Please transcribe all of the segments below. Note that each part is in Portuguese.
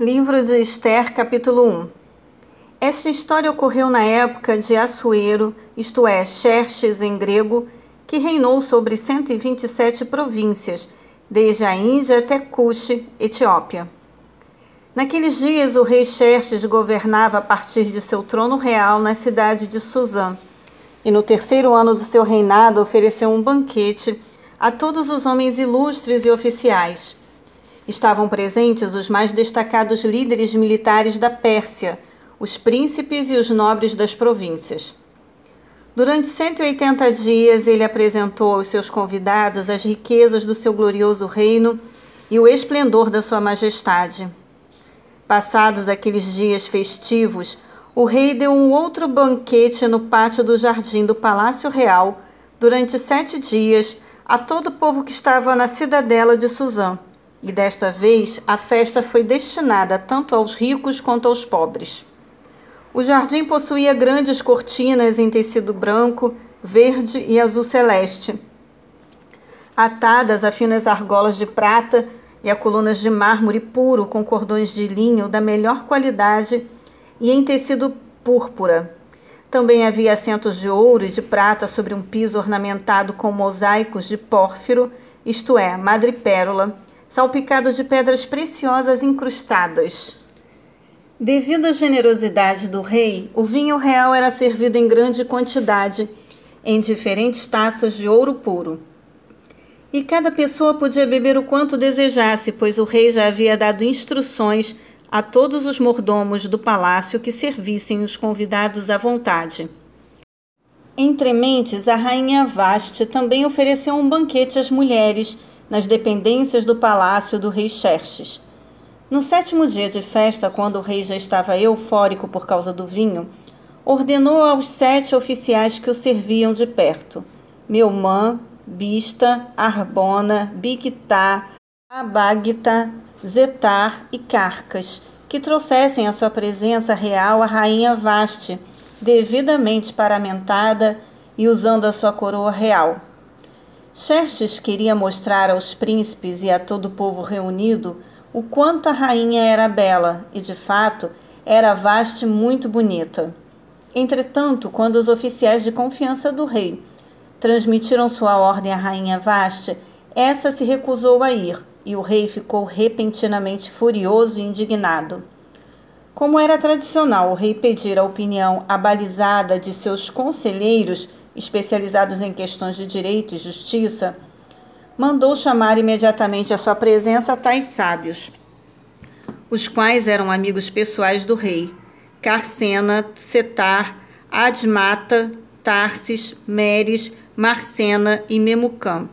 Livro de Esther, capítulo 1 Esta história ocorreu na época de Assuero, isto é, Xerxes em grego, que reinou sobre 127 províncias, desde a Índia até Cuxi, Etiópia. Naqueles dias, o rei Xerxes governava a partir de seu trono real na cidade de Suzã. E no terceiro ano do seu reinado, ofereceu um banquete a todos os homens ilustres e oficiais Estavam presentes os mais destacados líderes militares da Pérsia, os príncipes e os nobres das províncias. Durante 180 dias, ele apresentou aos seus convidados as riquezas do seu glorioso reino e o esplendor da sua majestade. Passados aqueles dias festivos, o rei deu um outro banquete no pátio do jardim do Palácio Real durante sete dias a todo o povo que estava na cidadela de Suzã e desta vez a festa foi destinada tanto aos ricos quanto aos pobres. O jardim possuía grandes cortinas em tecido branco, verde e azul celeste, atadas a finas argolas de prata e a colunas de mármore puro com cordões de linho da melhor qualidade e em tecido púrpura. Também havia assentos de ouro e de prata sobre um piso ornamentado com mosaicos de pórfiro, isto é, madrepérola, salpicado de pedras preciosas incrustadas. Devido à generosidade do rei, o vinho real era servido em grande quantidade, em diferentes taças de ouro puro. E cada pessoa podia beber o quanto desejasse, pois o rei já havia dado instruções a todos os mordomos do palácio que servissem os convidados à vontade. Entre mentes, a rainha Vaste também ofereceu um banquete às mulheres nas dependências do palácio do rei Xerxes. No sétimo dia de festa, quando o rei já estava eufórico por causa do vinho, ordenou aos sete oficiais que o serviam de perto: Meumã, Bista, Arbona, Bictá, Abagta, Zetar e Carcas, que trouxessem à sua presença real a rainha Vaste, devidamente paramentada e usando a sua coroa real. Xerxes queria mostrar aos príncipes e a todo o povo reunido o quanto a rainha era bela e, de fato, era vaste muito bonita. Entretanto, quando os oficiais de confiança do rei transmitiram sua ordem à rainha Vaste, essa se recusou a ir e o rei ficou repentinamente furioso e indignado. Como era tradicional o rei pedir a opinião abalizada de seus conselheiros especializados em questões de direito e justiça, mandou chamar imediatamente à sua presença tais sábios, os quais eram amigos pessoais do rei: Carcena, Setar, Admata, Tarsis, Meres, Marcena e Memucã.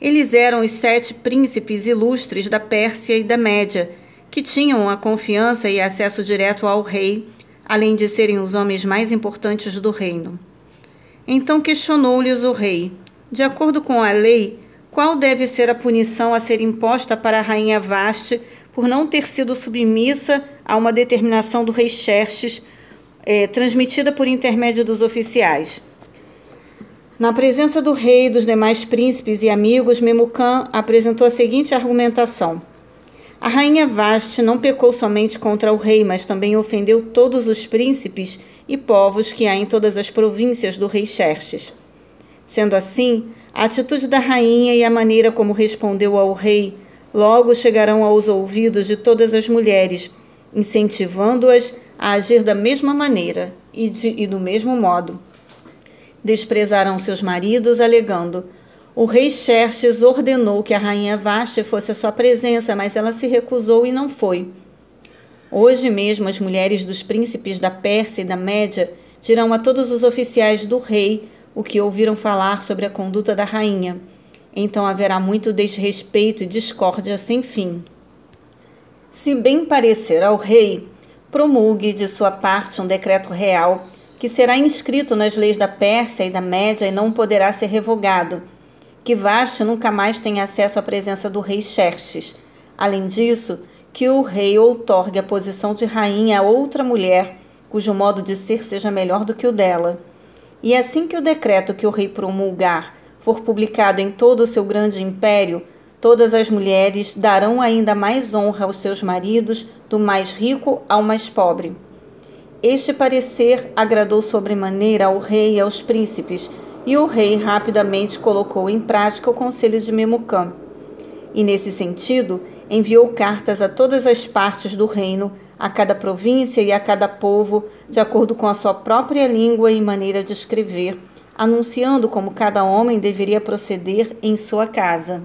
Eles eram os sete príncipes ilustres da Pérsia e da Média, que tinham a confiança e acesso direto ao rei, além de serem os homens mais importantes do reino. Então questionou-lhes o rei: De acordo com a lei, qual deve ser a punição a ser imposta para a rainha Vaste por não ter sido submissa a uma determinação do rei Xerxes, é, transmitida por intermédio dos oficiais? Na presença do rei e dos demais príncipes e amigos, Memucã apresentou a seguinte argumentação. A rainha Vaste não pecou somente contra o rei, mas também ofendeu todos os príncipes e povos que há em todas as províncias do rei Xerxes. Sendo assim, a atitude da rainha e a maneira como respondeu ao rei logo chegarão aos ouvidos de todas as mulheres, incentivando-as a agir da mesma maneira e, de, e do mesmo modo. Desprezarão seus maridos, alegando: o rei Xerxes ordenou que a rainha Vaste fosse à sua presença, mas ela se recusou e não foi. Hoje mesmo, as mulheres dos príncipes da Pérsia e da Média dirão a todos os oficiais do rei o que ouviram falar sobre a conduta da rainha. Então haverá muito desrespeito e discórdia sem fim. Se bem parecer ao rei, promulgue de sua parte um decreto real que será inscrito nas leis da Pérsia e da Média e não poderá ser revogado que Vashti nunca mais tenha acesso à presença do rei Xerxes. Além disso, que o rei outorgue a posição de rainha a outra mulher, cujo modo de ser seja melhor do que o dela. E assim que o decreto que o rei promulgar for publicado em todo o seu grande império, Todas as mulheres darão ainda mais honra aos seus maridos, do mais rico ao mais pobre. Este parecer agradou sobremaneira ao rei e aos príncipes, e o rei rapidamente colocou em prática o conselho de Memucã. E, nesse sentido, enviou cartas a todas as partes do reino, a cada província e a cada povo, de acordo com a sua própria língua e maneira de escrever, anunciando como cada homem deveria proceder em sua casa.